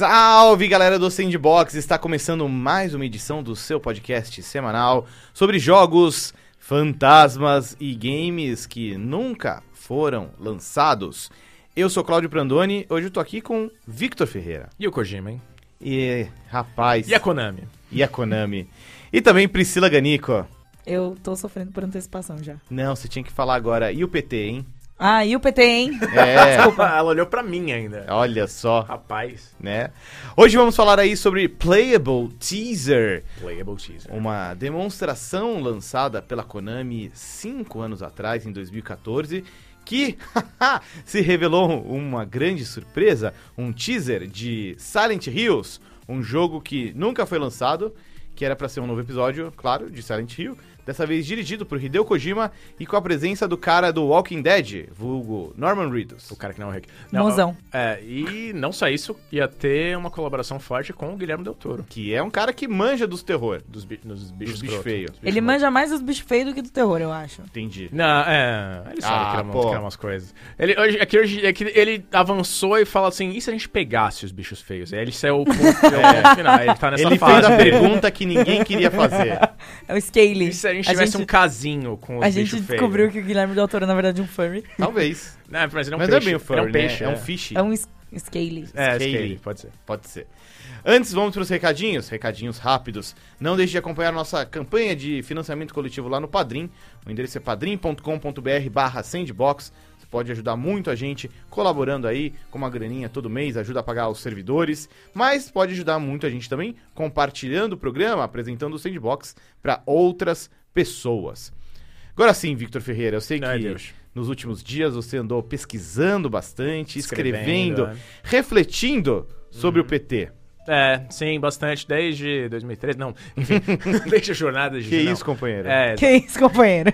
Salve galera do Sandbox! Está começando mais uma edição do seu podcast semanal sobre jogos, fantasmas e games que nunca foram lançados. Eu sou Cláudio Prandoni, hoje eu tô aqui com Victor Ferreira. E o Kojima, hein? E, rapaz. E a Konami? E a Konami. E também Priscila Ganico. Eu tô sofrendo por antecipação já. Não, você tinha que falar agora. E o PT, hein? Ah, e o PT, hein? É, Ela olhou pra mim ainda. olha só, Rapaz. né? Hoje vamos falar aí sobre Playable Teaser. Playable teaser. Uma demonstração lançada pela Konami cinco anos atrás, em 2014, que se revelou uma grande surpresa, um teaser de Silent Hills, um jogo que nunca foi lançado, que era pra ser um novo episódio, claro, de Silent Hill, dessa vez dirigido por Hideo Kojima e com a presença do cara do Walking Dead, vulgo Norman Reedus. O cara que não é o Rick. Mozão. É, e não só isso, ia ter uma colaboração forte com o Guilherme Del Toro. Que é um cara que manja dos terror. Dos, bi dos bichos feios. dos bichos Ele manja mais dos bichos feios do que do terror, eu acho. Entendi. Não, é. Ele sabe Ah, criar, criar umas coisas. Ele, hoje, é, que hoje, é que ele avançou e fala assim: e se a gente pegasse os bichos feios? Aí ele saiu o ponto, é. o final. Ele tá nessa Ele fase. fez a pergunta que ninguém queria fazer. É o Scaly. E se a gente tivesse um casinho com os A gente descobriu que o Guilherme Del Toro, na verdade, é um furry. Talvez. Não, mas ele é um Mas peixe. não é bem o furry, ele é um peixe. né? É um fish. É um s- Scaly. É. Scaly, pode ser. Pode ser. Antes, vamos para os recadinhos, recadinhos rápidos. Não deixe de acompanhar nossa campanha de financiamento coletivo lá no Padrim. O endereço é padrim.com.br barra sandbox. Pode ajudar muito a gente colaborando aí com uma graninha todo mês, ajuda a pagar os servidores. Mas pode ajudar muito a gente também compartilhando o programa, apresentando o Sandbox para outras pessoas. Agora sim, Victor Ferreira, eu sei Ai, que Deus. nos últimos dias você andou pesquisando bastante, escrevendo, Escrevendo, é. refletindo sobre o PT. É, sim, bastante. Desde 2013, não. Enfim, desde a jornada de. Que não. isso, companheiro? É, Que isso, companheiro?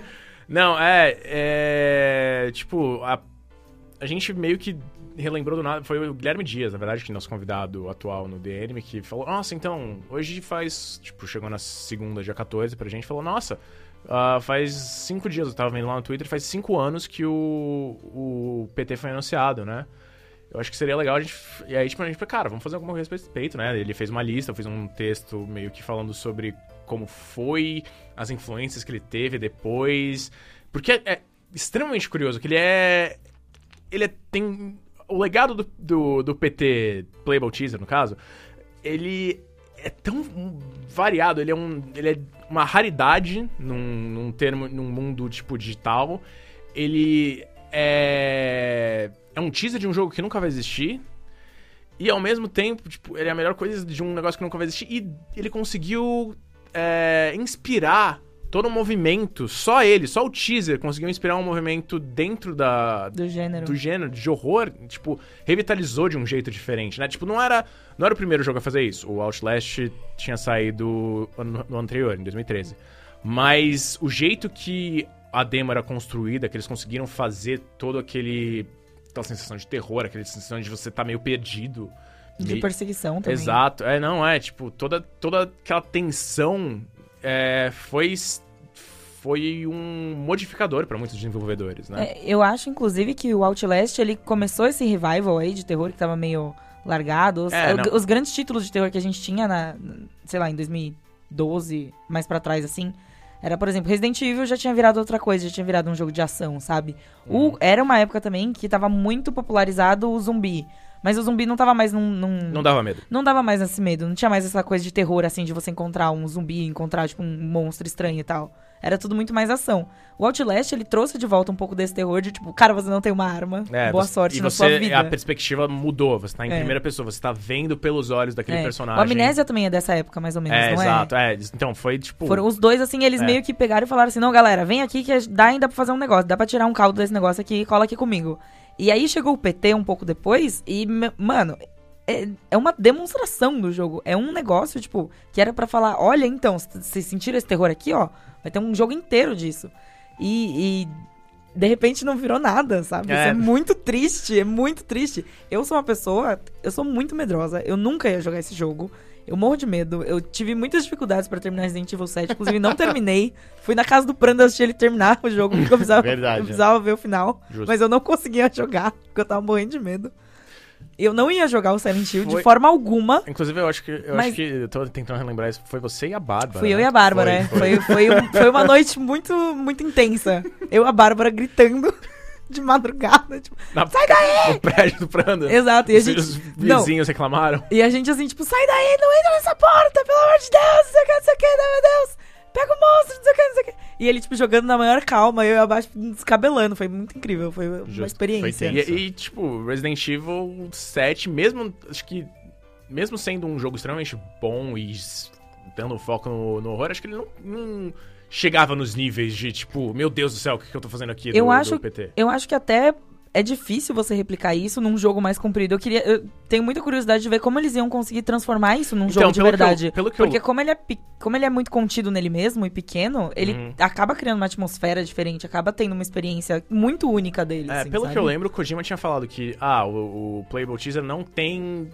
Não, é, é. Tipo, a, a gente meio que relembrou do nada. Foi o Guilherme Dias, na verdade, que é nosso convidado atual no DNM, que falou: Nossa, então, hoje faz. Tipo, chegou na segunda, dia 14, pra gente falou: Nossa. ah, faz cinco dias, eu tava vendo lá no Twitter, faz cinco anos que o, o PT foi anunciado, né? Eu acho que seria legal a gente. E aí, tipo, a gente falou, cara, vamos fazer alguma coisa a respeito, né? Ele fez uma lista, eu fiz um texto meio que falando sobre como foi, as influências que ele teve depois. Porque é, é extremamente curioso que ele é. Ele é- tem. O legado do, do, do PT, Playable Teaser, no caso, ele é tão variado, ele é, um, ele é uma raridade num, num termo, num mundo tipo digital. Ele é. É um teaser de um jogo que nunca vai existir. E ao mesmo tempo, tipo, ele é a melhor coisa de um negócio que nunca vai existir. E ele conseguiu é, inspirar todo o movimento. Só ele, só o teaser conseguiu inspirar um movimento dentro da, Do gênero. do gênero de horror, tipo, revitalizou de um jeito diferente, né? Tipo, não era, não era o primeiro jogo a fazer isso. O Outlast tinha saído no ano anterior, em 2013. Mas o jeito que a demo era construída, que eles conseguiram fazer todo aquele aquela sensação de terror, aquela sensação de você estar meio perdido. De perseguição também. Exato. É, não, é, tipo, toda, toda aquela tensão é, foi foi um modificador pra muitos desenvolvedores, né? É, eu acho, inclusive, que o Outlast, ele começou esse revival aí de terror que tava meio largado. Os, É, os grandes títulos de terror que a gente tinha na, sei lá, em 2012, mais pra trás, assim, era, por exemplo, Resident Evil já tinha virado outra coisa, já tinha virado um jogo de ação, sabe? Uhum. O, era uma época também que tava muito popularizado o zumbi. Mas o zumbi não tava mais num. num- Não dava medo. não dava mais esse medo, não tinha mais essa coisa de terror, assim, de você encontrar um zumbi, encontrar, tipo, um monstro estranho e tal. Era tudo muito mais ação. O Outlast, ele trouxe de volta um pouco desse terror de, tipo, cara, você não tem uma arma, É, boa você- sorte e na você, sua vida. A perspectiva mudou, você tá em É. primeira pessoa, você tá vendo pelos olhos daquele É. personagem. O Amnésia também é dessa época, mais ou menos, É, não exato. É, então foi tipo. Foram os dois, assim, eles É. meio que pegaram e falaram assim, não, galera, vem aqui que dá ainda pra fazer um negócio, dá pra tirar um caldo desse negócio aqui e cola aqui comigo. E aí chegou o PT um pouco depois e, mano, é, é uma demonstração do jogo. É um negócio, tipo, que era pra falar, olha, então, vocês sentiram esse terror aqui, ó? Vai ter um jogo inteiro disso. E, e, de repente não virou nada, sabe? Isso É. é muito triste, é muito triste. Eu sou uma pessoa, eu sou muito medrosa, eu nunca ia jogar esse jogo. Eu morro de medo. Eu tive muitas dificuldades pra terminar Resident Evil 7, inclusive não terminei. Fui na casa do Pranda assistir ele terminar o jogo, porque eu precisava, Verdade, eu precisava ver o final. Justo. Mas eu não conseguia jogar, porque eu tava morrendo de medo. Eu não ia jogar o Silent Hill de Foi- forma alguma. Inclusive, eu acho que. Eu Mas- acho que. Eu tô tentando relembrar isso. Foi você e a Bárbara. Fui eu né? e a Bárbara, é. Foi, Foi, foi, um- foi uma noite muito, muito intensa. Eu e a Bárbara gritando de madrugada. Tipo, Na- sai daí! No prédio do Pranda. Exato, e a gente. Os Não, vizinhos reclamaram. e a gente assim, tipo, sai daí, não entra nessa porta, pelo amor de Deus, não sei o que, não sei o que, meu Deus. Pega o monstro, não sei o que, não sei o que. E ele, tipo, jogando na maior calma, eu abaixo descabelando. Foi muito incrível, foi uma Justo. experiência. Foi E, e, tipo, Resident Evil 7, mesmo. Acho que. Mesmo sendo um jogo extremamente bom e dando foco no, no horror, acho que ele não, não chegava nos níveis de, tipo, meu Deus do céu, o que, que eu tô fazendo aqui do, Eu do acho- PT? Eu acho que até é difícil você replicar isso num jogo mais comprido. Eu queria. Eu tenho muita curiosidade de ver como eles iam conseguir transformar isso num Então, jogo de que eu- verdade. pelo que eu- Porque como ele, é, como ele é muito contido nele mesmo e pequeno, ele Uhum. acaba criando uma atmosfera diferente, acaba tendo uma experiência muito única dele. É, assim, pelo sabe? que eu lembro, o Kojima tinha falado que, ah, o, o Playable Teaser não tem.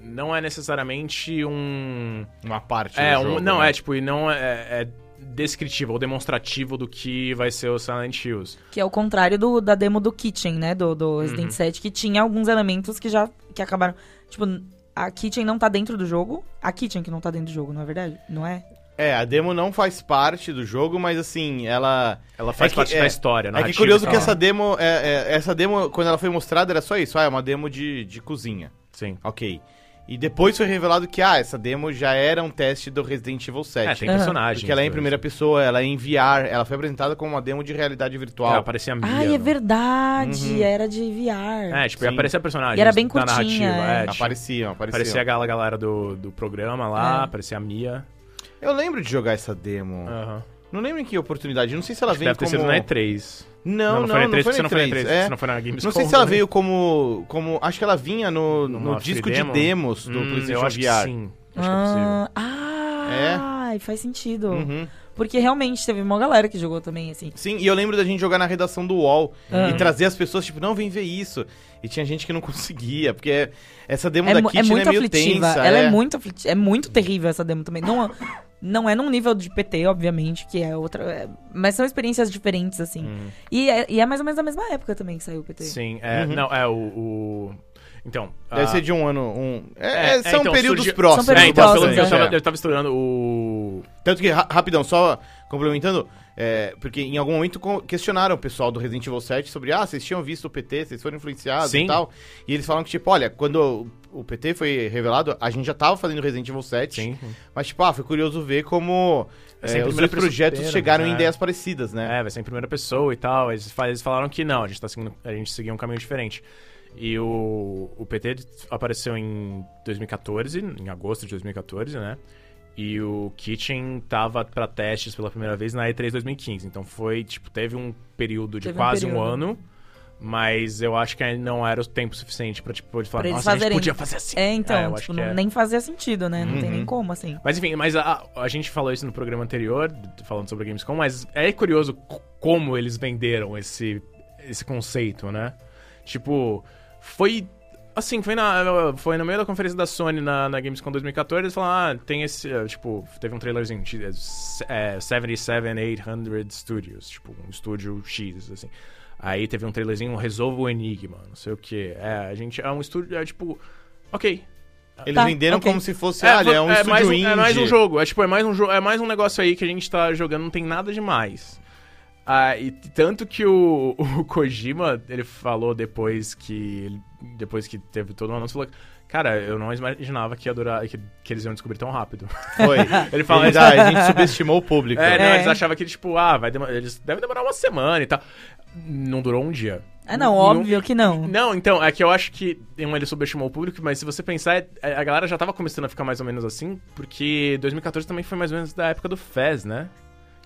Não é necessariamente um. Uma parte É, do um, jogo, não, né? é tipo, e não é, é descritivo ou demonstrativo do que vai ser o Silent Hills. Que é o contrário do, da demo do Kitchen, né? Do, do Resident Uhum. 7, que tinha alguns elementos que já que acabaram. Tipo, a Kitchen não tá dentro do jogo. A Kitchen que não tá dentro do jogo, não é verdade? Não é? É, a demo não faz parte do jogo, mas assim, ela. Ela faz que- parte é, da história, É que curioso que essa demo, é, é, essa demo, quando ela foi mostrada, era só isso. Ah, é uma demo de, de cozinha. Sim. Ok. E depois foi revelado que, ah, essa demo já era um teste do Resident Evil 7. É, tem Aham. personagens. Porque ela é em dois. primeira pessoa, ela é em VR, ela foi apresentada como uma demo de realidade virtual. É, aparecia a Mia. Ai, é verdade. Uhum. Era de VR. É, tipo, ia Sim. aparecer a personagem E era bem da curtinha, narrativa. é. É, tipo, Apareciam, apareciam. aparecia a gal- galera do, do programa lá, É. aparecia a Mia. Eu lembro de jogar essa demo. Aham. Não lembro em que oportunidade. Não sei se ela Acho que veio Deve ter como... sido na E3. Não, não, foi na não, E3, foi na não foi na E3. E3. É. Se não foi na Gamescom. Não sei se ela né? veio como, como... Acho que ela vinha no, no Numa disco free de demo? demos do Hum, PlayStation eu acho que VR. sim. Acho que é possível. Ah, ah, faz sentido. Uhum. Porque realmente teve uma galera que jogou também, assim. Sim, e eu lembro da gente jogar na redação do UOL Ah. e trazer as pessoas, tipo, não, vem ver isso. E tinha gente que não conseguia, porque essa demo É, da é Kitchen muito é meio aflitiva. tensa. Ela é. é muito aflitiva. É muito terrível essa demo também. Não, não é num nível de PT, obviamente, que é outra. é- mas são experiências diferentes, assim. Hum. E, é, e é mais ou menos da mesma época também que saiu o PT. Sim, é, Uhum. não, é o... o- Então... Deve ah, ser de um ano. Um... É, É, é, são então, períodos surgiu- próximos. São É, então, próximos, pelo, eu, é. tava, eu tava estudando o... Tanto que, ra- rapidão, só complementando, é, porque em algum momento questionaram o pessoal do Resident Evil 7 sobre, ah, vocês tinham visto o PT, vocês foram influenciados Sim. e tal. E eles falaram que, tipo, olha, quando o PT foi revelado, a gente já tava fazendo Resident Evil 7, Sim. mas, tipo, ah, foi curioso ver como É é, os dois projetos pessoa, chegaram né? em ideias parecidas, né? É, vai ser em primeira pessoa e tal. Eles, eles falaram que não, a gente, tá seguindo, a gente seguia um caminho diferente. E o, o PT apareceu em 2014, em agosto de 2014, né? E o Kitchen tava pra testes pela primeira vez na E3 2015. Então foi, tipo, teve um período de Teve um quase um, período. ano. Mas eu acho que ainda não era o tempo suficiente pra, tipo, ele falar, Pra nossa, a gente fazerem. podia fazer assim. É, então, acho tipo, não- é. nem fazia sentido, né? Não tem Uhum. nem como, assim. Mas enfim, mas a, a gente falou isso no programa anterior, falando sobre a Gamescom, mas é curioso como eles venderam esse, esse conceito, né? Tipo, foi. Assim, foi, na, foi no meio da conferência da Sony na, na Gamescom 2014, eles falaram, ah, tem esse. eh, Tipo, teve um trailerzinho, é, 77800 Studios, tipo, um estúdio X, assim. Aí teve um trailerzinho, resolva o enigma, não sei o que. É, a gente. É um estúdio, é tipo. Ok, Eles Tá, venderam ok. como se fosse, olha, é um estúdio mais um, indie. é mais um jogo. É tipo, é mais um, é mais um negócio aí que a gente tá jogando, não tem nada demais. Ah, e tanto que o, o Kojima, ele falou depois que. Depois que teve todo o anúncio, falou. Cara, eu não imaginava que ia durar. Que, que eles iam descobrir tão rápido. Foi. Ele fala. Eles- ah, a gente subestimou o público. É, não, É. eles achavam que, tipo, ah, vai demor- eles devem demorar uma semana e tal. Não durou um dia. Ah, não, óbvio que não. Não, então, é que eu acho que um, ele subestimou o público, mas se você pensar, é- a galera já tava começando a ficar mais ou menos assim, porque 2014 também foi mais ou menos da época do Fez, né?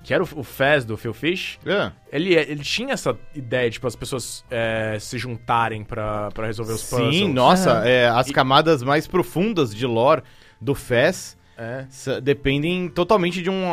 Que era o, o Fez do Phil Fish. É. Ele, ele tinha essa ideia, tipo, as pessoas é, se juntarem pra, pra resolver os puzzles. Sim, nossa, Aham. é, as camadas mais profundas de lore do FES É. dependem totalmente de um,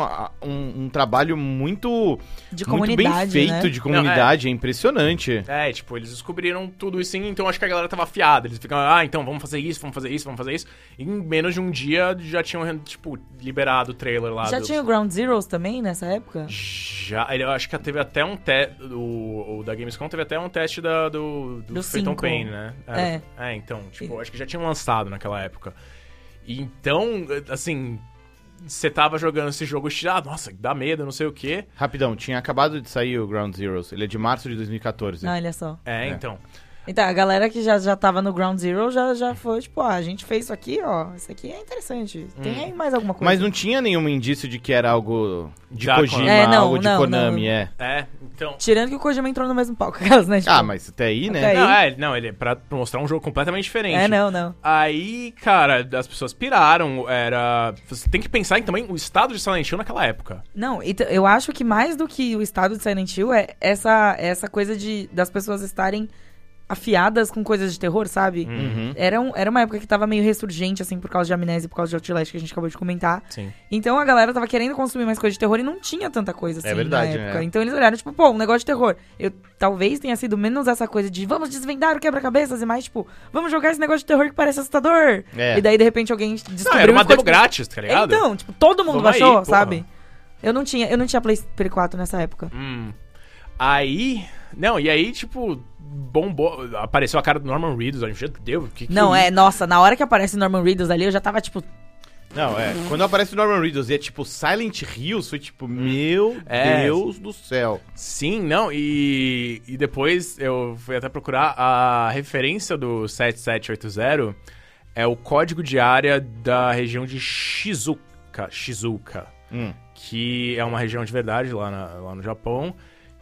um, um trabalho muito, De muito bem comunidade, feito né? de comunidade. é. impressionante. É, tipo, eles descobriram tudo isso, sim, então acho que a galera tava afiada. Eles ficam, ah, então vamos fazer isso, vamos fazer isso, vamos fazer isso. E em menos de um dia já tinham, tipo, liberado o trailer lá. Já dos- tinha o Ground Zeroes também nessa época? Já, eu acho que teve até um teste. O, o da Gamescom teve até um teste da, do, do, Do Phantom. Pain, né? É. É, então, tipo, acho que já tinham lançado naquela época. Então, assim, você tava jogando esse jogo, ah, nossa, dá medo, não sei o quê. Rapidão, tinha acabado de sair o Ground Zeroes. Ele é de março de 2014. Ah, olha só. É, É. então. Então, a galera que já, já tava no Ground Zero já, já foi, tipo, ah, a gente fez isso aqui, ó. Isso aqui é interessante. Tem Hum. aí mais alguma coisa? Mas não tinha nenhum indício de que era algo de Da Kojima, É, não, algo de não, Konami, não. é. É, então. Tirando que o Kojima entrou no mesmo palco, aquelas, né? Tipo, Ah, mas até aí, né? Até aí. Não, é, não, ele é pra mostrar um jogo completamente diferente. É, não, não. Aí, cara, as pessoas piraram, era... Você tem que pensar em também o estado de Silent Hill naquela época. Não, eu acho que mais do que o estado de Silent Hill é essa, essa coisa de das pessoas estarem afiadas com coisas de terror, sabe? Uhum. Era, um- era uma época que tava meio ressurgente, assim, por causa de Amnésia e por causa de Outlast, que a gente acabou de comentar. Sim. Então a galera tava querendo consumir mais coisa de terror e não tinha tanta coisa assim É verdade, na época. é. Então eles olharam, tipo, pô, um negócio de terror. Eu talvez tenha sido menos essa coisa de vamos desvendar o quebra-cabeças e mais, tipo, vamos jogar esse negócio de terror que parece assustador. É. E daí, de repente, alguém descobriu Não, era uma demo tipo, grátis, tá ligado? Então, tipo, todo mundo Vamos aí, baixou, porra. sabe? Eu não tinha, eu não tinha Play 4 nessa época. Hum. Aí. Não, e aí, tipo, bombou. Apareceu a cara do Norman Reedus. A gente, Deus, que que Não, é, nossa, na hora que aparece Norman Reedus ali, eu já tava, tipo, Não, é. Quando aparece o Norman Reedus e é tipo Silent Hills, foi tipo, meu É. Deus do céu. Sim, não, e, e depois eu fui até procurar a referência do 7780 é o código de área da região de Shizuka, Shizuka, Hum. que é uma região de verdade lá, na- lá no Japão,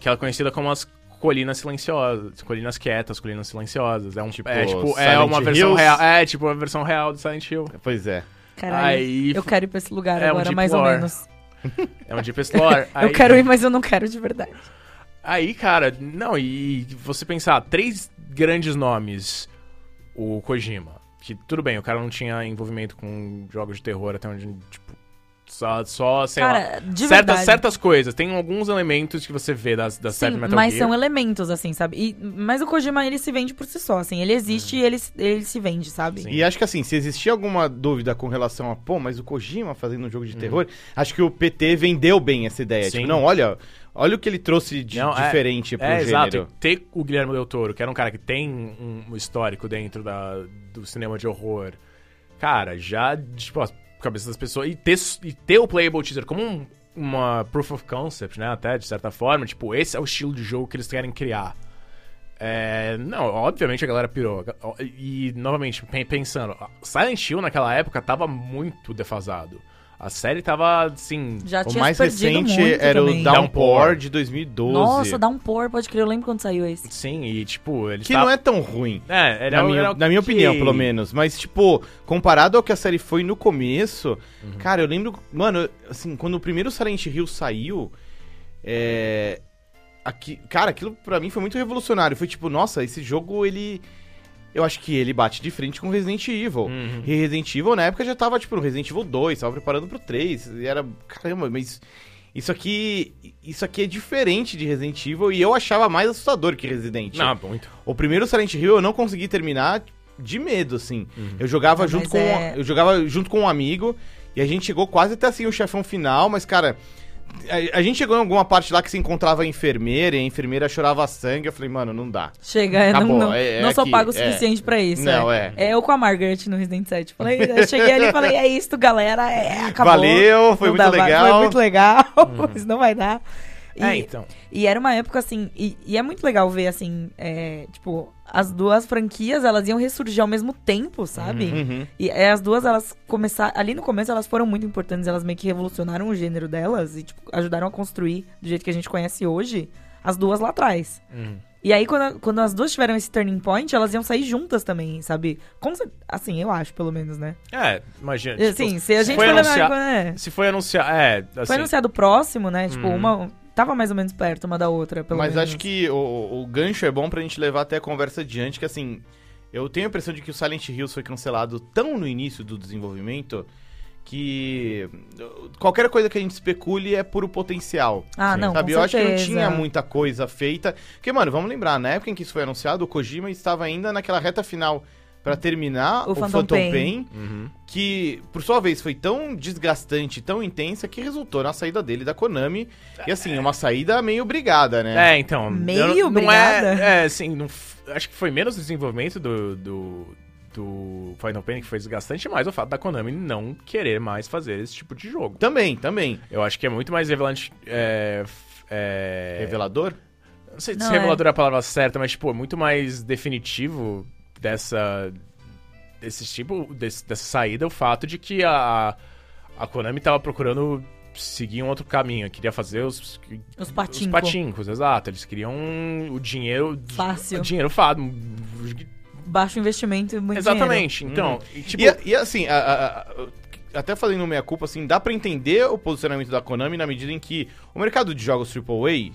que ela é conhecida como as colinas silenciosas, colinas quietas, colinas silenciosas. É um Tipo, é, tipo, é uma versão Hills? real, é tipo uma versão real do Silent Hill. Pois é. caralho, Aí eu quero ir pra esse lugar é um agora, deep mais ou lore. menos. é um Deep Explorer. Eu quero ir, mas eu não quero de verdade. Aí, cara, não, e você pensar, três grandes nomes, o Kojima, que tudo bem, o cara não tinha envolvimento com jogos de terror até onde, tipo, só, só sei lá, Cara, de certas, verdade. certas coisas, tem alguns elementos que você vê das, da série Sim, Metal mas Gear. são elementos, assim, sabe? E, mas o Kojima, ele se vende por si só, assim. Ele existe e ele, ele se vende, sabe? Sim. E acho que assim, se existia alguma dúvida com relação a, pô, mas o Kojima fazendo um jogo de terror, acho que o PT vendeu bem essa ideia. Uhum. Sim. Tipo, não, olha, olha o que ele trouxe de Não, é- diferente pro É, gênero. exato. Ter o Guilherme Del Toro, que era um cara que tem um, histórico dentro da, do cinema de horror, cara, já, tipo, cabeça das pessoas. E ter, e ter o Playable Teaser como um- uma proof of concept, né? Até, de certa forma, tipo, esse é o estilo de jogo que eles querem criar. É, não, obviamente a galera pirou. E, novamente, pen- pensando, Silent Hill naquela época tava muito defasado. A série tava, assim... Já O tinha mais recente muito era também. o Downpour Downpour. de 2012. Nossa, dá por, pode crer. Eu lembro quando saiu esse. Sim, e, tipo, eles Que não é tão ruim. É, era, na minha, era na minha ok. opinião, pelo menos. Mas, tipo, comparado ao que a série foi no começo, Uhum. cara, eu lembro. Mano, assim, quando o primeiro Silent Hill saiu. É. Aqui, cara, aquilo pra mim foi muito revolucionário. Foi tipo, nossa, esse jogo, ele. Eu acho que ele bate de frente com Resident Evil. Uhum. E Resident Evil, na época, já tava, tipo, no Resident Evil 2, tava preparando pro 3. E era. Caramba, mas. Isso aqui. Isso aqui é diferente de Resident Evil e eu achava mais assustador que Resident. Não, muito. O primeiro Silent Hill eu não consegui terminar de medo, assim. Eu jogava Ah, junto mas com é- eu jogava junto com um amigo e a gente chegou quase até assim o chefão final, mas cara, a, a gente chegou em alguma parte lá que se encontrava a enfermeira e a enfermeira chorava sangue, eu falei, mano, não dá. Chega, eu Acabou, não, não, é- é não sou aqui, pago o é. suficiente pra isso. Não, é. é. eu com a Margaret no Resident 7. Falei, eu cheguei ali e falei, é isso, galera. É, acabou. Valeu, foi Não muito dá, legal. Foi muito legal. isso não vai dar. E, É, então. e era uma época assim, e, e é muito legal ver assim, é, tipo, as duas franquias elas iam ressurgir ao mesmo tempo, sabe? Uhum. E é, as duas, elas começaram. Ali no começo, elas foram muito importantes. Elas meio que revolucionaram o gênero delas e, tipo, ajudaram a construir do jeito que a gente conhece hoje. As duas lá atrás. Uhum. E aí, quando, quando as duas tiveram esse turning point, elas iam sair juntas também, sabe? Como se- assim, eu acho, pelo menos, né? É, imagina. assim, tipo, se a gente foi levar- anunciar- é, Se foi anunciar. É, assim. Foi anunciado próximo, né? Tipo, Uhum. uma. Tava mais ou menos perto uma da outra, pelo Mas menos. acho que o, o gancho é bom pra gente levar até a conversa adiante, que assim, eu tenho a impressão de que o Silent Hills foi cancelado tão no início do desenvolvimento que qualquer coisa que a gente especule é puro potencial. Ah, não, Sabe, com eu acho que não certeza. tinha muita coisa feita. Porque, mano, vamos lembrar, na época em que isso foi anunciado, o Kojima estava ainda naquela reta final pra terminar O o, Phantom Phantom, Pain. Pain, Uhum. que, por sua vez, foi tão desgastante, tão intensa, que resultou na saída dele da Konami. E assim, uma saída meio brigada, né? É, então. Meio eu não, é, é, assim, não acho que foi menos o desenvolvimento do, do, do Final Pain que foi desgastante, mas o fato da Konami não querer mais fazer esse tipo de jogo. Também, também. Eu acho que é muito mais revelante. É, é, Revelador? Não sei Não, se revelador é a palavra certa, mas, tipo, é muito mais definitivo dessa. Desse tipo, desse- dessa saída, o fato de que a, a Konami tava procurando seguir um outro caminho. Queria fazer os. Os Os patinhos. patincos, exato. Eles queriam o dinheiro. Fácil. O dinheiro fácil. Baixo investimento e muito Exatamente. Então, e, tipo. e, e, assim, a- a- a- até fazendo meia culpa, assim, dá pra entender o posicionamento da Konami na medida em que o mercado de jogos AAA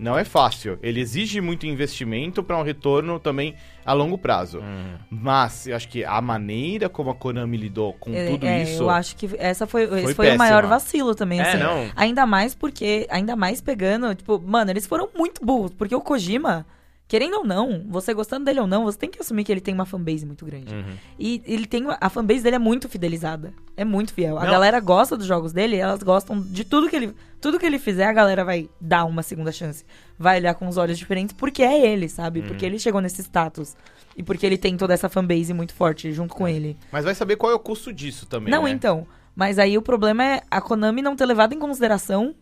não é fácil. Ele exige muito investimento pra um retorno também a longo prazo. Hum. Mas eu acho que a maneira como a Konami lidou com É, tudo é, isso. eu acho que essa foi, esse foi péssima. o maior vacilo também, É, assim. não. Ainda mais porque, ainda mais pegando, tipo, mano, eles foram muito burros, porque o Kojima, querendo ou não, você gostando dele ou não, você tem que assumir que ele tem uma fanbase muito grande. Uhum. E ele tem a fanbase dele é muito fidelizada, é muito fiel. A Não. galera gosta dos jogos dele, elas gostam de tudo que ele, tudo que ele fizer, a galera vai dar uma segunda chance. Vai olhar com os olhos diferentes porque é ele, sabe? Porque ele chegou nesse status. E porque ele tem toda essa fanbase muito forte junto com ele. Mas vai saber qual é o custo disso também. Não, né? então. Mas aí o problema é a Konami não ter levado em consideração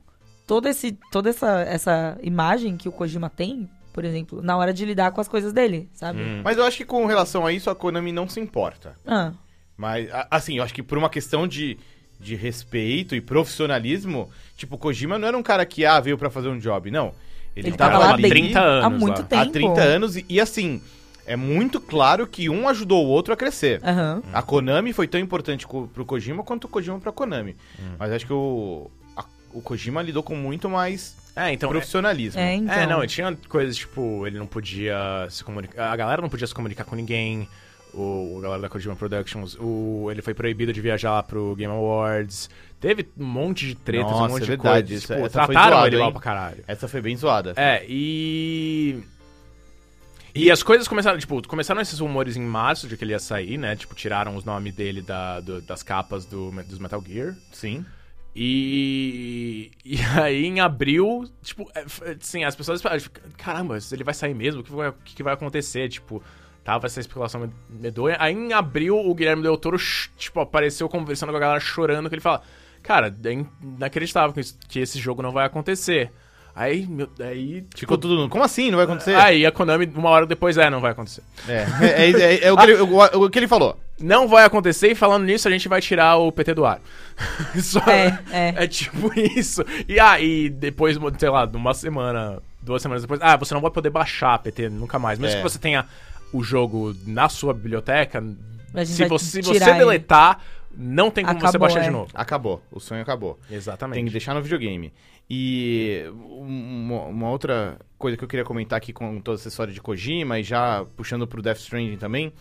todo esse, toda essa, essa imagem que o Kojima tem, por exemplo, na hora de lidar com as coisas dele, sabe? Hum. Mas eu acho que com relação a isso, a Konami não se importa. Ah, Mas, assim, eu acho que por uma questão de, de respeito e profissionalismo, tipo, o Kojima não era um cara que, ah, veio pra fazer um job, não. Ele, ele tava, tava lá bem 30 anos há muito lá. tempo. há 30 anos e, e, assim, é muito claro que um ajudou o outro a crescer. Aham. A Konami foi tão importante co- pro Kojima quanto o Kojima pra Konami. Hum. Mas acho que o, o Kojima lidou com muito mais É, então. profissionalismo. É, então. É, não, tinha coisas tipo, ele não podia se comunicar. A galera não podia se comunicar com ninguém. O, a galera da Kojima Productions, o, ele foi proibido de viajar pro Game Awards. Teve um monte de tretas, Nossa, um monte é de verdade, coisas. isso- Tipo, essa foi trataram zoado, ele mal pra caralho. Essa foi bem zoada. É, e. E as coisas começaram, tipo, começaram esses rumores em março de que ele ia sair, né? Tipo, tiraram os nomes dele da, do- das capas do, dos Metal Gear. Sim. E, e aí, em abril, tipo, assim, as pessoas esperavam, tipo, caramba, ele vai sair mesmo? O que vai, que vai acontecer? Tipo, tava essa especulação med- medonha. Aí, em abril, o Guilherme Del Toro, tipo, apareceu conversando com a galera, chorando, que ele fala, cara, é inacreditável que esse jogo não vai acontecer. Aí, meu, aí, Ficou tudo. nu- Como assim? Não vai acontecer? Aí a Konami, uma hora depois, é, não vai acontecer. É, é, é- é o, que ele, o- o que ele falou. Não vai acontecer, e falando nisso, a gente vai tirar o PT do ar. Só, É, é. é tipo isso. E aí, depois, sei lá, de uma semana, duas semanas depois, ah, você não vai poder baixar PT nunca mais. Mesmo É. que você tenha o jogo na sua biblioteca, se você, se você ele. Não tem como você Acabou, baixar é. de novo. Acabou. O sonho acabou. Exatamente. Tem que deixar no videogame. E uma, uma outra coisa que eu queria comentar aqui com toda essa história de Kojima e já puxando pro Death Stranding também,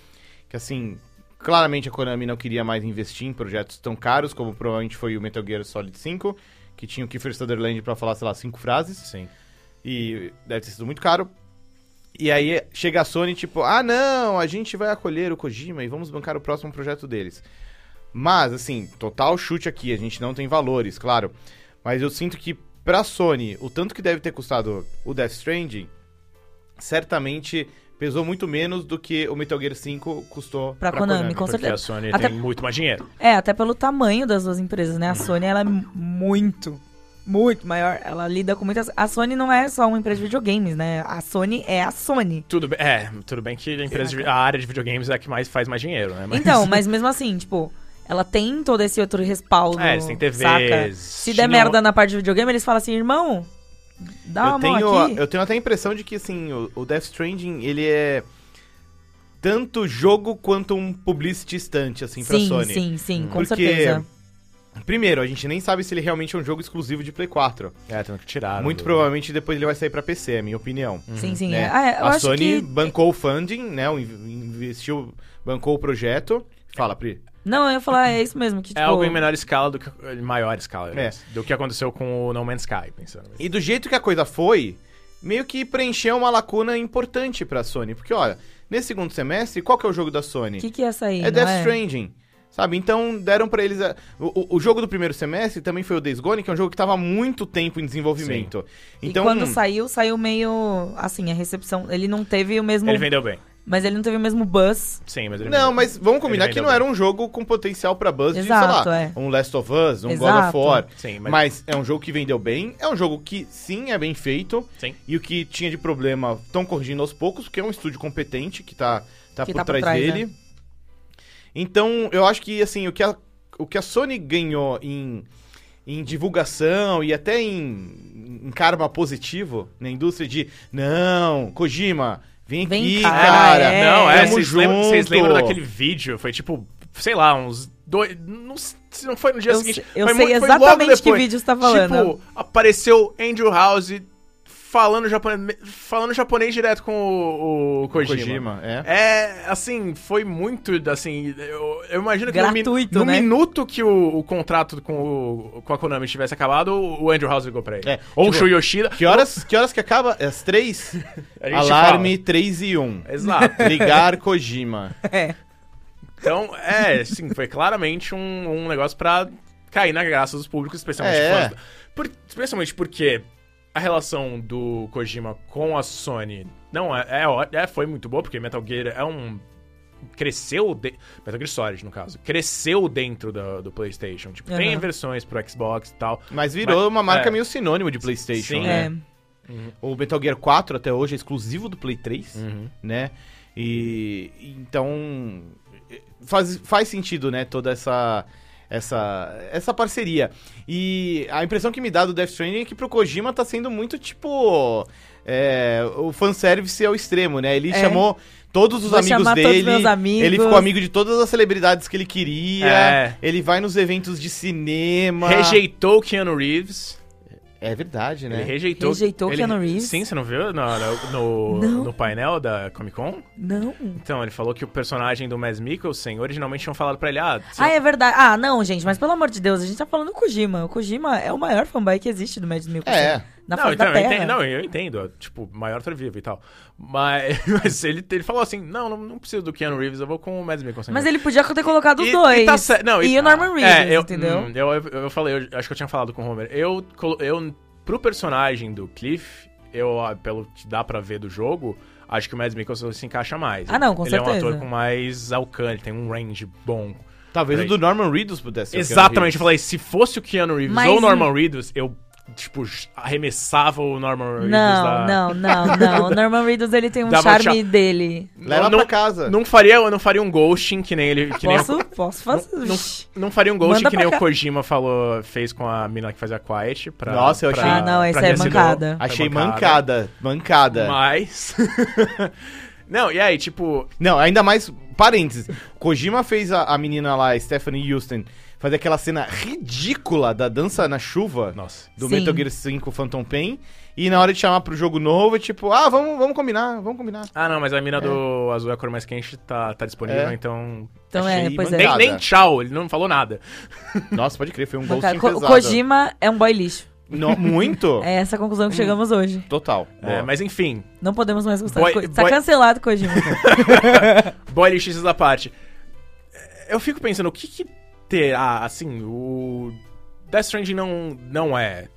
que assim, claramente a Konami não queria mais investir em projetos tão caros como provavelmente foi o Metal Gear Solid 5, que tinha o Kiefer Sutherland pra falar, sei lá, cinco frases. Sim. E deve ter sido muito caro. E aí chega a Sony, tipo, ah não, a gente vai acolher o Kojima e vamos bancar o próximo projeto deles. Mas, assim, total chute aqui, a gente não tem valores, claro. Mas eu sinto que pra Sony, o tanto que deve ter custado o Death Stranding, certamente pesou muito menos do que o Metal Gear 5 custou Pra, Pra Konami, Konami, com porque certeza. a Sony Até- tem muito mais dinheiro. É, até pelo tamanho das duas empresas, né? A Sony, ela é muito, muito maior. Ela lida com muitas... A Sony não é só uma empresa de videogames, né? A Sony é a Sony. Tudo bem, é, tudo bem que a, empresa de- a área de videogames é a que mais faz mais dinheiro, né? Mas- Então, mas mesmo assim, tipo... Ela tem todo esse outro respaldo, É, eles têm TVs, saca? Se der tinham- merda na parte de videogame, eles falam assim, irmão, dá uma eu mão tenho, aqui. eu tenho até a impressão de que, assim, o, o Death Stranding, ele é tanto jogo quanto um publicity stunt, assim, pra sim, Sony. sim, sim, com Porque, certeza. Primeiro, a gente nem sabe se ele realmente é um jogo exclusivo de Play 4. É, tendo que tirar. Muito provavelmente depois ele vai sair pra PC, é a minha opinião. Sim, sim. né? é. Ah, é, eu a acho Sony que... bancou o funding, né? Investiu, bancou o projeto. Fala, Pri. Não, eu ia falar, é isso mesmo. Que, tipo, É algo em menor escala do que. em maior escala, É. aliás, do que aconteceu com o No Man's Sky, pensando. E do jeito que a coisa foi, meio que preencheu uma lacuna importante pra Sony. Porque, olha, nesse segundo semestre, qual que é o jogo da Sony? O que, que ia sair? é Death Stranding. Sabe? Então deram pra eles. a- O, o- jogo do primeiro semestre também foi o Days Gone, que é um jogo que tava há muito tempo em desenvolvimento. Então, e quando saiu, saiu meio. Assim, a recepção. Ele não teve o mesmo. Ele vendeu bem. Mas ele não teve o mesmo buzz. Sim, mas ele Não, vendeu. mas vamos combinar que não era um jogo com potencial pra buzz de, Exato, sei lá, é. um Last of Us, um God of Exato. War. Sim, Mas... mas- é um jogo que vendeu bem, é um jogo que sim é bem feito. Sim. E o que tinha de problema estão corrigindo aos poucos, porque é um estúdio competente que tá, tá, Que por, tá por trás trás, dele. né? Então, eu acho que assim, o que a, o que a Sony ganhou em, em divulgação e até em, em karma positivo na indústria de não, Kojima, vem, Vem aqui, cá, cara. é. Não, é, vocês lembram, vocês lembram daquele vídeo? Foi tipo, sei lá, uns dois. Não, não foi no dia Eu seguinte. sei- eu foi sei mu- foi logo exatamente que vídeo você tá falando. Tipo, apareceu Andrew House falando japonês, falando japonês direto com o, o Kojima. Kojima, é. É, assim, foi muito, assim, eu, eu imagino que no, mi- Gratuito, no né? minuto que o, o contrato com, o, com a Konami tivesse acabado, o Andrew House ligou pra ele. É, Ou tipo, o Shu Yoshida. Que horas, que horas que acaba? Às três? A gente Alarme 3 e 1. Exato. Ligar Kojima. É. Então, é, sim, foi claramente um, um negócio pra cair na graça dos públicos, especialmente É. fãs. Por- especialmente porque a relação do Kojima com a Sony não é, é, é, foi muito boa, porque Metal Gear é um cresceu de... Metal Gear Solid no caso cresceu dentro do, do PlayStation tipo tem Aham. versões pro Xbox e tal Mas virou Mas- uma marca é. meio sinônimo de PlayStation, Sim, né? É. O Metal Gear 4 até hoje é exclusivo do Play 3, Uhum. né? E então faz, faz sentido, né, toda essa essa essa parceria. E a impressão que me dá do Death Stranding é que pro Kojima tá sendo muito tipo é, o fanservice ao extremo, né? Ele É. chamou todos os Vou amigos dele, meus amigos. ele ficou amigo de todas as celebridades que ele queria, É. ele vai nos eventos de cinema. rejeitou Keanu Reeves É verdade, né? ele rejeitou Rejeitou ele- Keanu Reeves? sim você não viu no, no, no, Não. no painel da Comic Con Não. Então, ele falou que o personagem do Mads Mikkelsen, originalmente tinham falado pra ele, ah, você- Ah, é verdade. Ah, não, gente, mas pelo amor de Deus, a gente tá falando do Kojima. O Kojima é o maior fanboy que existe do Mads Mikkelsen. É. Na não, face então, da eu Terra. entendo, não, eu entendo, tipo, maior vivo e tal. Mas, mas ele, ele falou assim, não, não, não preciso do Keanu Reeves, eu vou com o Mads Mikkelsen. Mas ele podia ter colocado os E- dois. E, tá cer- não, e o Norman Reedus, é, eu, entendeu? hum, eu, eu, eu falei, eu acho que eu tinha falado com o Homer. Eu, eu pro personagem do Cliff, eu, ah, pelo que dá pra ver do jogo, acho que o Mads Mikkelsen se encaixa mais. Ah, não, com ele é um certeza. ator com mais alcance, ele tem um range bom. Talvez o do Norman Reedus pudesse ser Exatamente, Reeves. eu falei, se fosse o Keanu Reeves Mas- ou o Norman Reedus, eu, tipo, arremessava o Norman Reedus Não, da... não, não, não. O Norman Reedus, ele tem um charme dele. Leva não, pra casa. Não faria, eu não faria um ghosting que nem ele... Que nem Posso, o- posso fazer. não, não faria um ghosting Manda que nem pra o. Kojima falou, fez com a mina que fazia Quiet pra... Nossa, eu pra- achei- Ah, não, essa pra é mancada. Achei mancada, mancada. Mas... não, e aí, tipo... Não, ainda mais, parênteses. Kojima fez a, a menina lá, Stephanie Houston, fazer aquela cena ridícula da dança na chuva Nossa. do Sim. Metal Gear 5 Phantom Pain. E na hora de chamar pro jogo novo, é tipo, ah, vamos, vamos combinar, vamos combinar. Ah, não, mas a mina do Azul é a cor mais quente tá, tá disponível, É. então... Então é, pois é. Nem, Nada. nem tchau, ele não falou nada. Nossa, pode crer, foi um ghosting Ko- o pesado. Kojima é um boy lixo. No- muito? É essa a conclusão que chegamos hoje. Total. É, mas enfim, Não podemos mais gostar Boy- de Kojima. Tá boy- cancelado, Kojima. boy lixos da parte. Eu fico pensando, o que que terá, assim, o... Death Stranding não, não é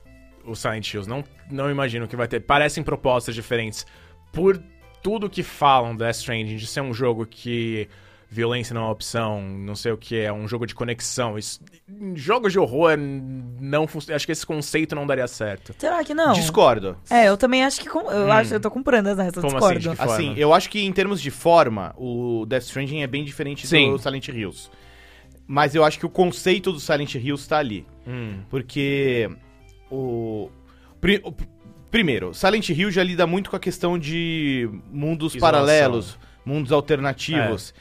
o Silent Hills, não, não imagino que vai ter. Parecem propostas diferentes. Por tudo que falam do Death Stranding, de ser um jogo que violência não é uma opção, não sei o que, é um jogo de conexão. Isso, jogos de horror, não acho que esse conceito não daria certo. Será que não? Discordo. É, eu também acho que. com- Eu, acho, eu tô comprando essa, eu Como discordo. assim, de que forma? Assim, eu acho que em termos de forma, o Death Stranding é bem diferente Sim. do Silent Hills. Mas eu acho que o conceito do Silent Hills tá ali. Hum, Porque o, pri- o- primeiro, Silent Hill já lida muito com a questão de mundos Isolação. paralelos, mundos alternativos.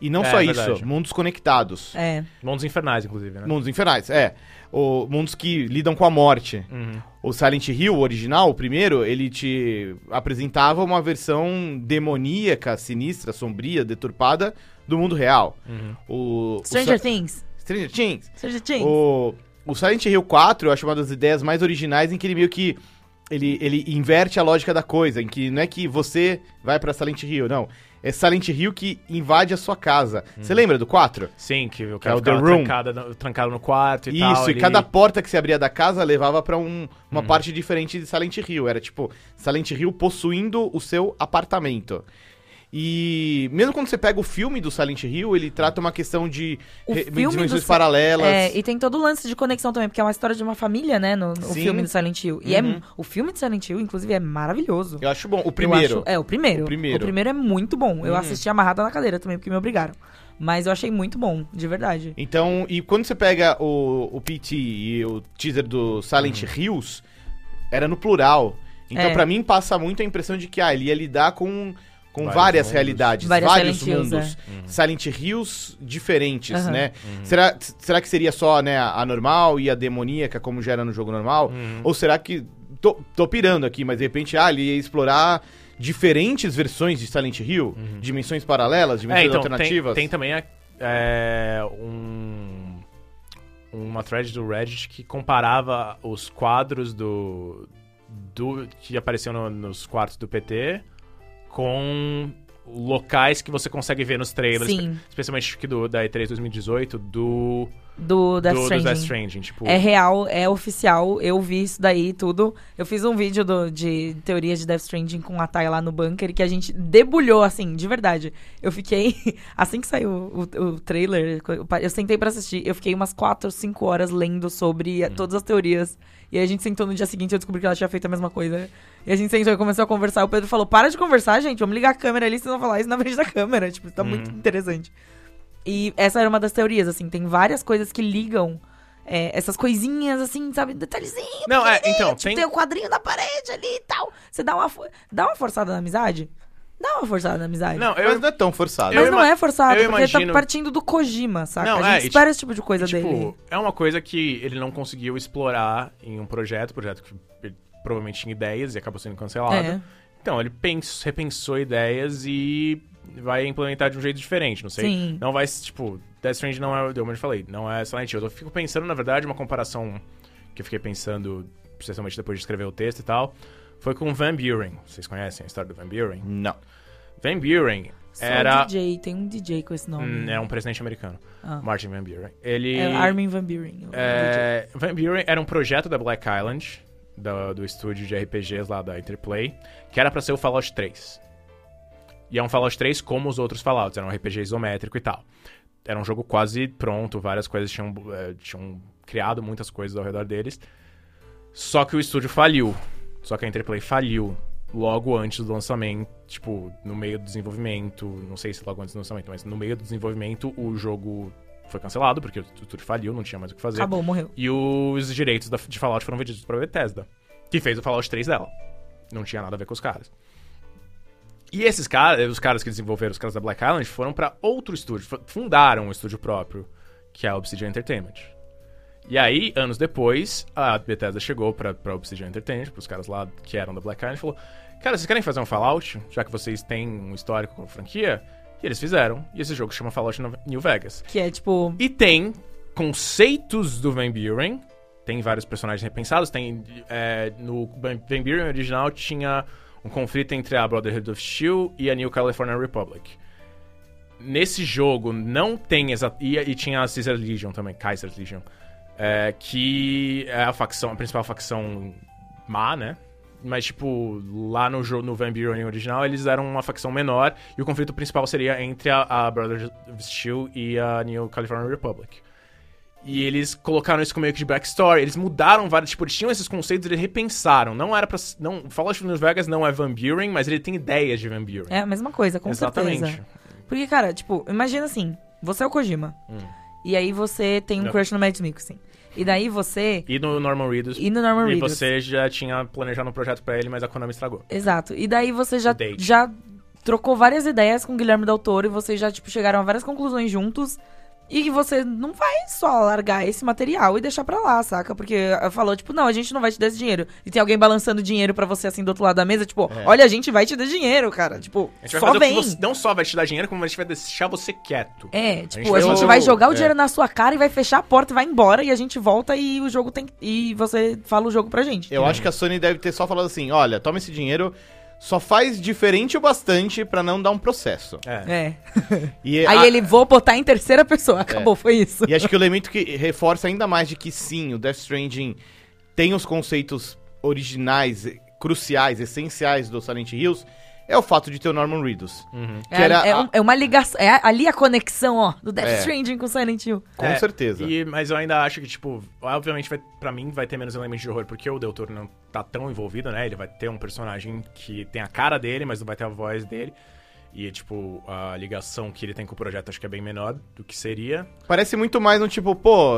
E não É, só verdade. isso, mundos conectados. É. Mundos Infernais, inclusive, né? Mundos infernais, é. O, mundos que lidam com a morte. Uhum. O Silent Hill, o original, o primeiro, ele te apresentava uma versão demoníaca, sinistra, sombria, deturpada do mundo real. Uhum. O, o Stranger Sa- Things. Stranger Things. Stranger Things. O, o Silent Hill 4, eu acho uma das ideias mais originais em que ele meio que. Ele, ele inverte a lógica da coisa, em que não é que você vai pra Silent Hill, não. É Silent Hill que invade a sua casa. Você lembra do 4? Sim, que o é cara o The ficava Room. trancado no, trancado no quarto e tal. Isso, e ele- cada porta que se abria da casa levava pra um- uma parte diferente de Silent Hill. Era tipo, Silent Hill possuindo o seu apartamento. E mesmo quando você pega o filme do Silent Hill, ele trata uma questão de re- dimensões do- paralelas. É, e tem todo o lance de conexão também, porque é uma história de uma família, né, no, no filme do Silent Hill. E é, Uhum. o filme de Silent Hill, inclusive, é maravilhoso. Eu acho bom. O primeiro. acho- é, o primeiro. O primeiro. O primeiro é muito bom. Eu Uhum. assisti amarrada na cadeira também, porque me obrigaram. Mas eu achei muito bom, de verdade. Então, e quando você pega o, o PT e o teaser do Silent Hills, era no plural. Então, É. pra mim, passa muito a impressão de que ah, ele ia lidar com, com Vários várias mundos. realidades, Várias vários Silent Hills, mundos. Silent Hills diferentes, Aham. né? Será, será que seria só né, a normal e a demoníaca, como já era no jogo normal? Uhum. Ou será que. Tô, tô pirando aqui, mas de repente, ah, ele ia explorar diferentes versões de Silent Hill? Dimensões paralelas, É, dimensões então, tem, alternativas? tem também a- é, um, uma thread do Reddit que comparava os quadros do, do que apareciam no- nos quartos do PT com locais que você consegue ver nos trailers, Sim. especialmente do, da E3 2018, do, Do Death do, do Stranding. Death Stranding. Tipo, É real, é oficial. Eu vi isso daí tudo. Eu fiz um vídeo do- de teorias de Death Stranding com a Thay lá no bunker que a gente debulhou, assim, de verdade. Eu fiquei. Assim que saiu o, o trailer, eu sentei pra assistir. Eu fiquei umas 4, 5 horas lendo sobre Hum. todas as teorias. E aí a gente sentou no dia seguinte e eu descobri que ela tinha feito a mesma coisa. E a gente sentou e começou a conversar. O Pedro falou: Para de conversar, gente. Vamos ligar a câmera ali, vocês vão falar isso na frente da câmera. Tipo, tá muito Uhum. interessante. E essa era uma das teorias, assim. Tem várias coisas que ligam é, essas coisinhas, assim, sabe? Detalhezinho. Não, é, então, Tipo, tem- tem o quadrinho na parede ali e tal. Você dá uma, fo- dá uma forçada na amizade? Dá uma forçada na amizade. Não, Mas eu, não é tão forçado. Mas eu não ima- é forçado, eu porque imagino- tá partindo do Kojima, saca? Não, a é, gente e espera ti- esse tipo de coisa tipo, dele. é uma coisa que ele não conseguiu explorar em um projeto, projeto que provavelmente tinha ideias e acabou sendo cancelado. É. Então, ele pens- repensou ideias e vai implementar de um jeito diferente, não sei. Sim. Não vai, tipo, Death Stranding não é, como eu falei, não é Silent Hill. Eu fico pensando, na verdade, uma comparação que eu fiquei pensando, especialmente depois de escrever o texto e tal, foi com Van Buren. Vocês conhecem a história do Van Buren? Não. Van Buren Só era... DJ, tem um DJ com esse nome. Hum, é um presidente americano, Ah. Martin Van Buren. Ele... É Armin Van Buren. É, Van Buren era um projeto da Black Island, do, do estúdio de RPGs lá da Interplay, que era pra ser o Fallout 3. E é um Fallout 3 como os outros Fallouts, era um RPG isométrico e tal. Era um jogo quase pronto, várias coisas tinham, eh, tinham criado muitas coisas ao redor deles. Só que o estúdio faliu. Só que a Interplay faliu logo antes do lançamento, tipo, no meio do desenvolvimento, não sei se logo antes do lançamento, mas no meio do desenvolvimento o jogo foi cancelado, porque o estúdio faliu, não tinha mais o que fazer. Acabou, morreu. E os direitos da- de Fallout foram vendidos pra Bethesda, que fez o Fallout 3 dela. Não tinha nada a ver com os caras. E esses caras, os caras que desenvolveram os caras da Black Island, foram pra outro estúdio, fu- fundaram um estúdio próprio, que é a Obsidian Entertainment. E aí, anos depois, a Bethesda chegou pra, pra Obsidian Entertainment, pros caras lá que eram da Black Island, e falou: Cara, vocês querem fazer um Fallout? Já que vocês têm um histórico com a franquia? E eles fizeram. E esse jogo chama Fallout New Vegas. Que é tipo. E tem conceitos do Van Buren. Tem vários personagens repensados. Tem. é, no Van Buren original tinha um conflito entre a Brotherhood of Steel e a New California Republic. Nesse jogo não tem exa e, e tinha a Caesar Legion também, Kaiser Legion. é, que é a facção, a principal facção má, né? Mas, tipo, lá no jogo, no Van Buren original, eles eram uma facção menor e o conflito principal seria entre a, a Brotherhood of Steel e a New California Republic. E eles colocaram isso como meio que de backstory. Eles mudaram vários, tipo, eles tinham esses conceitos, eles repensaram. Não era pra. Não, Fallout New Vegas não é Van Buren, mas ele tem ideias de Van Buren. É a mesma coisa, com Exatamente. certeza. Porque, cara, tipo, imagina assim: você é o Kojima. E aí você tem um. Não. crush no Mads Mikkelsen. E daí você. E no Norman Reedus. E no Norman E Reedus. você já tinha planejado um projeto pra ele, mas a Konami estragou. Exato. E daí você já, Date. já trocou várias ideias com o Guilherme Del Toro e vocês já, tipo, chegaram a várias conclusões juntos. E você não vai só largar esse material e deixar pra lá, saca? Porque falou, tipo, não, a gente não vai te dar esse dinheiro. E tem alguém balançando dinheiro pra você assim do outro lado da mesa, tipo, É. olha, a gente vai te dar dinheiro, cara. Tipo, A gente vai só fazer o vem. que você, não só vai te dar dinheiro, como a gente vai deixar você quieto. É, gente tipo, a vai gente fazer vai jogar o é. dinheiro na sua cara e vai fechar a porta e vai embora e a gente volta e o jogo tem. E você fala o jogo pra gente. Eu acho que a Sony deve ter só falado assim: olha, toma esse dinheiro, só faz diferente o bastante pra não dar um processo. É. É. E, Aí a- ele vou botar em terceira pessoa. Acabou, foi isso. e acho que o elemento que reforça ainda mais de que sim, o Death Stranding tem os conceitos originais, cruciais, essenciais do Silent Hills, é o fato de ter o Norman Reedus. Uhum. Que É, era é a- um- é uma ligação. É ali a conexão, ó, do Death É. Stranding com Silent Hill. Com É, certeza. E, mas eu ainda acho que, tipo, obviamente, vai, pra mim, vai ter menos elementos de horror, porque o Del Toro não tá tão envolvido, né? Ele vai ter um personagem que tem a cara dele, mas não vai ter a voz dele. E, tipo, a ligação que ele tem com o projeto acho que é bem menor do que seria. Parece muito mais um tipo, pô,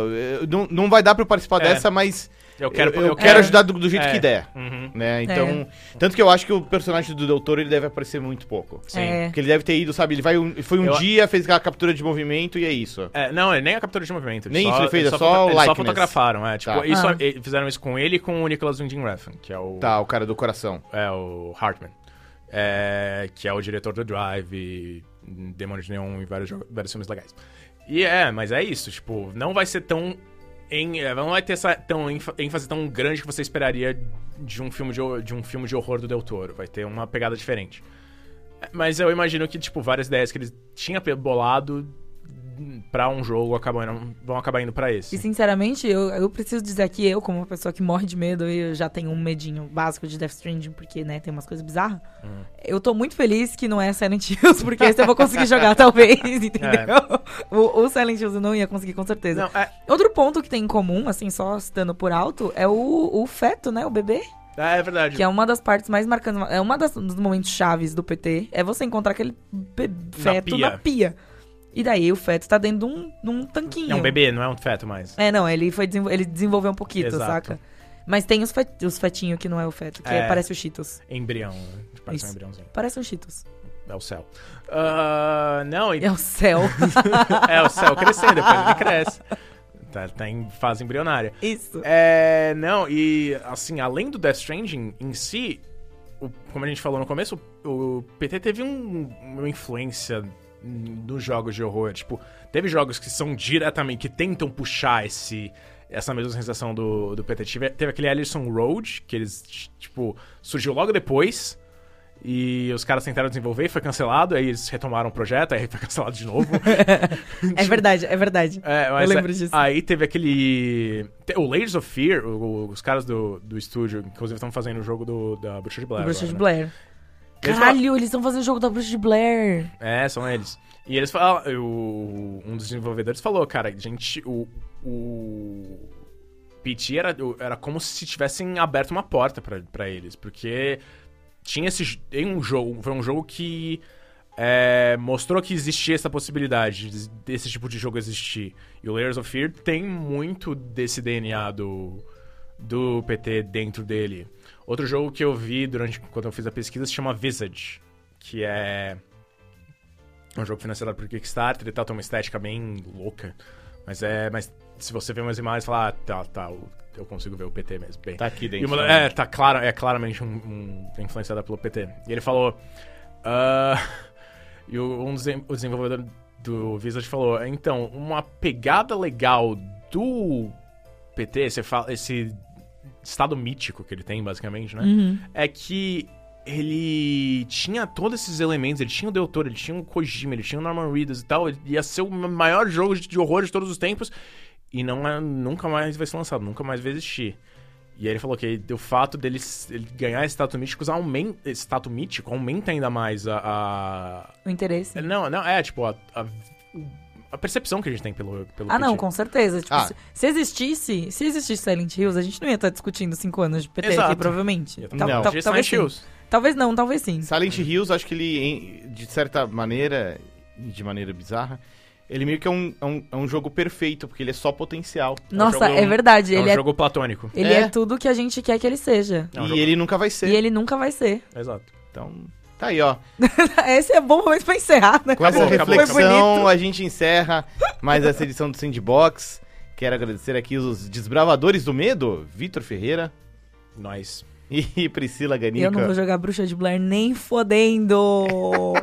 não, não vai dar pra eu participar É. dessa, mas Eu quero, eu, eu quero quero ajudar do, do jeito É. que der. Uhum. Né? Então, tanto que eu acho que o personagem do Doutor ele deve aparecer muito pouco. Sim. É. Porque ele deve ter ido, sabe? Ele vai um- foi um Eu- dia, fez aquela captura de movimento e é isso. É, não, ele nem a captura de movimento. Nem só, isso ele fez, é só foto- o eles likeness. fotografaram, é. Tipo, Tá. isso, Ah. e- fizeram isso com ele e com o Nicholas Winding Refn, que é o, Tá, o cara do coração. é o Hartman. É, que é o diretor do Drive, Demônio de Neon e vários, vários filmes legais. E é, mas é isso, tipo, não vai ser tão. Em, é, não vai ter essa tão ênfa- ênfase tão grande que você esperaria de um filme de, de um filme de horror do Del Toro. Vai ter uma pegada diferente. É, Mas eu imagino que, tipo, várias ideias que eles tinham pe- bolado pra um jogo acabam, indo- vão acabar indo pra esse. E sinceramente, eu, eu preciso dizer aqui, eu, como uma pessoa que morre de medo, e eu já tenho um medinho básico de Death Stranding, porque, né, tem umas coisas bizarras. Hum. Eu tô muito feliz que não é Silent Hills, porque esse eu vou conseguir jogar, talvez, entendeu? O, o Silent Hills eu não ia conseguir, com certeza. Não, é, Outro ponto que tem em comum, assim, só citando por alto, é o, o feto, né, o bebê. é, é verdade. Que é uma das partes mais marcantes, é uma das, dos momentos chaves do PT, é você encontrar aquele feto pia. na pia. E daí o feto tá dentro de um, de um tanquinho. É um bebê, não é um feto mais. É, não, ele foi desenvol- ele desenvolveu um pouquinho, Exato. saca? Mas tem os, fet os fetinhos que não é o feto, que É. parece o Cheetos. Embrião. Parece um Isso. embriãozinho. Parece um Cheetos. É o céu. Ah, não, e É o céu. É, o céu crescendo, depois ele cresce. Tá, tá em fase embrionária. Isso. É, não, e assim, além do Death Stranding em si, o- como a gente falou no começo, o, o PT teve um- uma influência nos jogos de horror. Tipo, teve jogos que são diretamente, que tentam puxar esse essa mesma sensação do, do PT. Tive, teve aquele Ellison Road, que eles, tipo, surgiu logo depois. E os caras tentaram desenvolver, foi cancelado, aí eles retomaram o projeto, aí foi cancelado de novo. É verdade, é verdade. É, Eu lembro é- disso. Aí teve aquele. O Layers of Fear, o- os caras do, do estúdio, inclusive estão fazendo o jogo do, da Bruxa de Blair. Bruxa de agora, né? Caralho, eles estão fazendo o jogo da Bruxa de Blair. É, são eles. E eles falam. o- um dos desenvolvedores falou, cara, gente, o. O. PT era, era como se tivessem aberto uma porta pra, pra eles, porque tinha esse. Tem um jogo. Foi um jogo que. é, mostrou que existia essa possibilidade de- desse tipo de jogo existir. E o Layers of Fear tem muito desse DNA do, do PT dentro dele. Outro jogo que eu vi durante quando eu fiz a pesquisa se chama Visage, que é um jogo financiado por Kickstarter e tal, tem uma estética bem louca. Mas é. Mas se você ver umas imagens e falar, ah, tá, tá, eu- consigo ver o PT mesmo. Bem. Tá aqui dentro. uma- né? é, tá claro, é claramente um, um, influenciada pelo PT. E ele falou. ah, e um dos desen- o desenvolvedor do Visage falou: então, uma pegada legal do PT, você fala, esse estado mítico que ele tem, basicamente, né? Uhum. é que ele tinha todos esses elementos, ele tinha o Del Toro, ele tinha o Kojima, ele tinha o Norman Reedus e tal, ele ia ser o maior jogo de horror de todos os tempos e não é, nunca mais vai ser lançado, nunca mais vai existir. E aí ele falou que o fato dele ganhar esse status mítico aumenta, esse status mítico aumenta ainda mais a, a- O interesse. Não, não, é tipo a, a, a percepção que a gente tem pelo, pelo Ah, não, PT. com certeza. Tipo, Ah. se, se existisse, se existisse Silent Hills, a gente não ia estar discutindo cinco anos de PT aqui, Exato. provavelmente. Ia- Tal- Não. tal- talvez sim. Hills. Talvez não, talvez sim. Silent Hills, acho que ele, em- de certa maneira, de maneira bizarra, ele meio que é um, é um, é um jogo perfeito, porque ele é só potencial. Nossa, jogo- é verdade. É um ele é, jogo platônico. ele É. é tudo que a gente quer que ele seja. É um e jogo- ele nunca vai ser. E ele nunca vai ser. Exato. Então, Tá aí, ó. Esse é bom momento pra encerrar, né? Com essa Acabou, acabou. Foi reflexão, bonito. a gente encerra mais essa edição do Sandbox. Quero agradecer aqui os desbravadores do medo, Vitor Ferreira Nós. e Priscila Ganica. Eu não vou jogar Bruxa de Blair nem fodendo.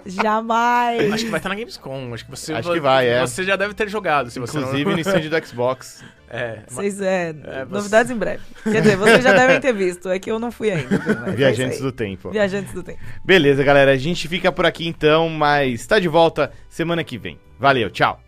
Jamais. Acho que vai estar na Gamescom. Acho que você, Acho que vai, é. Você já deve ter jogado, se você Inclusive não... no stand do Xbox. É, Vocês, é, É, você- novidades em breve. Quer dizer, vocês já devem ter visto. É que eu não fui ainda. é Viajantes aí. do Tempo. Viajantes do Tempo. Beleza, galera. A gente fica por aqui então, mas tá de volta semana que vem. Valeu, tchau.